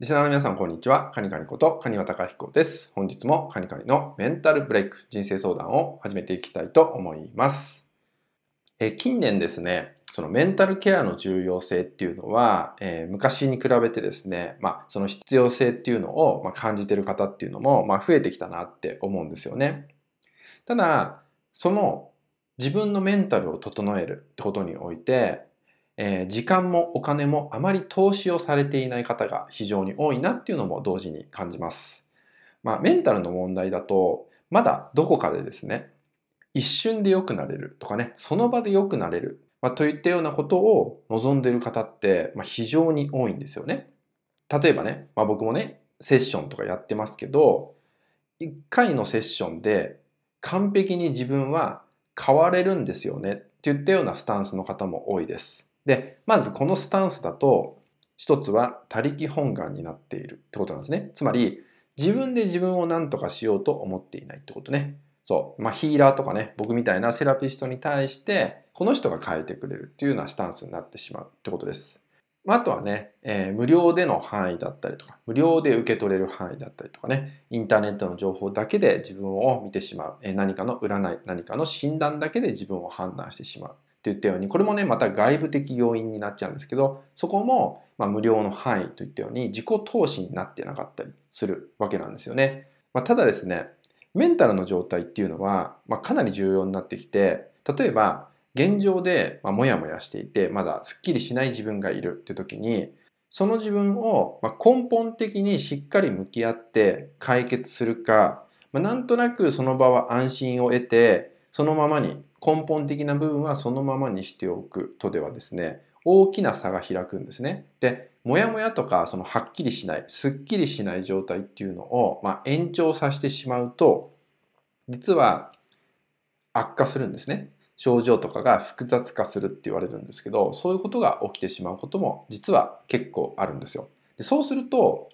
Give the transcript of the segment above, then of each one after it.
リスナーの皆さん、こんにちは。カニカニこと、カニワタカヒコです。本日もカニカニのメンタルブレイク、人生相談を始めていきたいと思います。え近年ですね、そのメンタルケアの重要性っていうのは、えー、昔に比べてですね、まあ、その必要性っていうのを、まあ、感じてる方っていうのも、まあ、増えてきたなって思うんですよね。ただ、その自分のメンタルを整えるってことにおいて、えー、時間もお金もあまり投資をされていない方が非常に多いなっていうのも同時に感じます。まあ、メンタルの問題だと、まだどこかでですね、一瞬で良くなれるとかね、その場で良くなれる、まあ、といったようなことを望んでいる方って、まあ、非常に多いんですよね。例えばね、まあ、僕もね、セッションとかやってますけど、1回のセッションで完璧に自分は変われるんですよねっていったようなスタンスの方も多いです。で、まずこのスタンスだと、一つは他力本願になっているってことなんですね。つまり、自分で自分を何とかしようと思っていないってことね。そう。まあ、ヒーラーとかね、僕みたいなセラピストに対して、この人が変えてくれるっていうようなスタンスになってしまうってことです。まあとはね、えー、無料での範囲だったりとか、無料で受け取れる範囲だったりとかね、インターネットの情報だけで自分を見てしまう、えー、何かの占い、何かの診断だけで自分を判断してしまう。といったように、これもね、また外部的要因になっちゃうんですけど、そこも、ま無料の範囲といったように自己投資になってなかったりするわけなんですよね。まあ、ただですね、メンタルの状態っていうのは、まあ、かなり重要になってきて、例えば、現状で、まあ、もやもやしていて、まだすっきりしない自分がいるって時に、その自分をま根本的にしっかり向き合って解決するか、ま、なんとなくその場は安心を得て、そのままに根本的な部分はそのままにしておくとではですね、大きな差が開くんですね。で、もやもやとか、そのはっきりしない、すっきりしない状態っていうのを、まあ、延長させてしまうと、実は悪化するんですね。症状とかが複雑化するって言われるんですけど、そういうことが起きてしまうことも実は結構あるんですよ。でそうすると、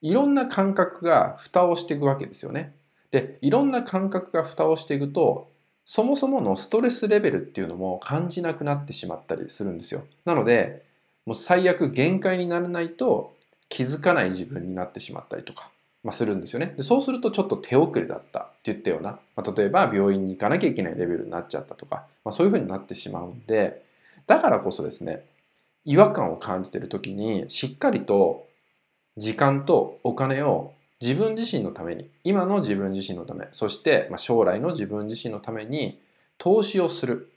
いろんな感覚が蓋をしていくわけですよね。で、いろんな感覚が蓋をしていくと、そもそものストレスレベルっていうのも感じなくなってしまったりするんですよ。なので、もう最悪限界にならないと気づかない自分になってしまったりとか、まあ、するんですよねで。そうするとちょっと手遅れだったって言ったような、まあ、例えば病院に行かなきゃいけないレベルになっちゃったとか、まあ、そういうふうになってしまうんで、だからこそですね、違和感を感じてる時にしっかりと時間とお金を自分自身のために今の自分自身のためそして将来の自分自身のために投資をする。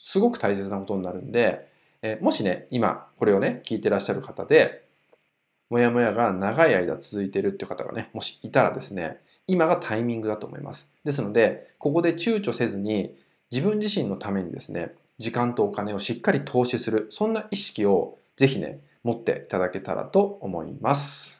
すごく大切なことになるんで、えもしね今これをね聞いてらっしゃる方でモヤモヤが長い間続いてるっていう方がねもしいたらですね今がタイミングだと思います。ですのでここで躊躇せずに自分自身のためにですね時間とお金をしっかり投資する。そんな意識をぜひね持っていただけたらと思います。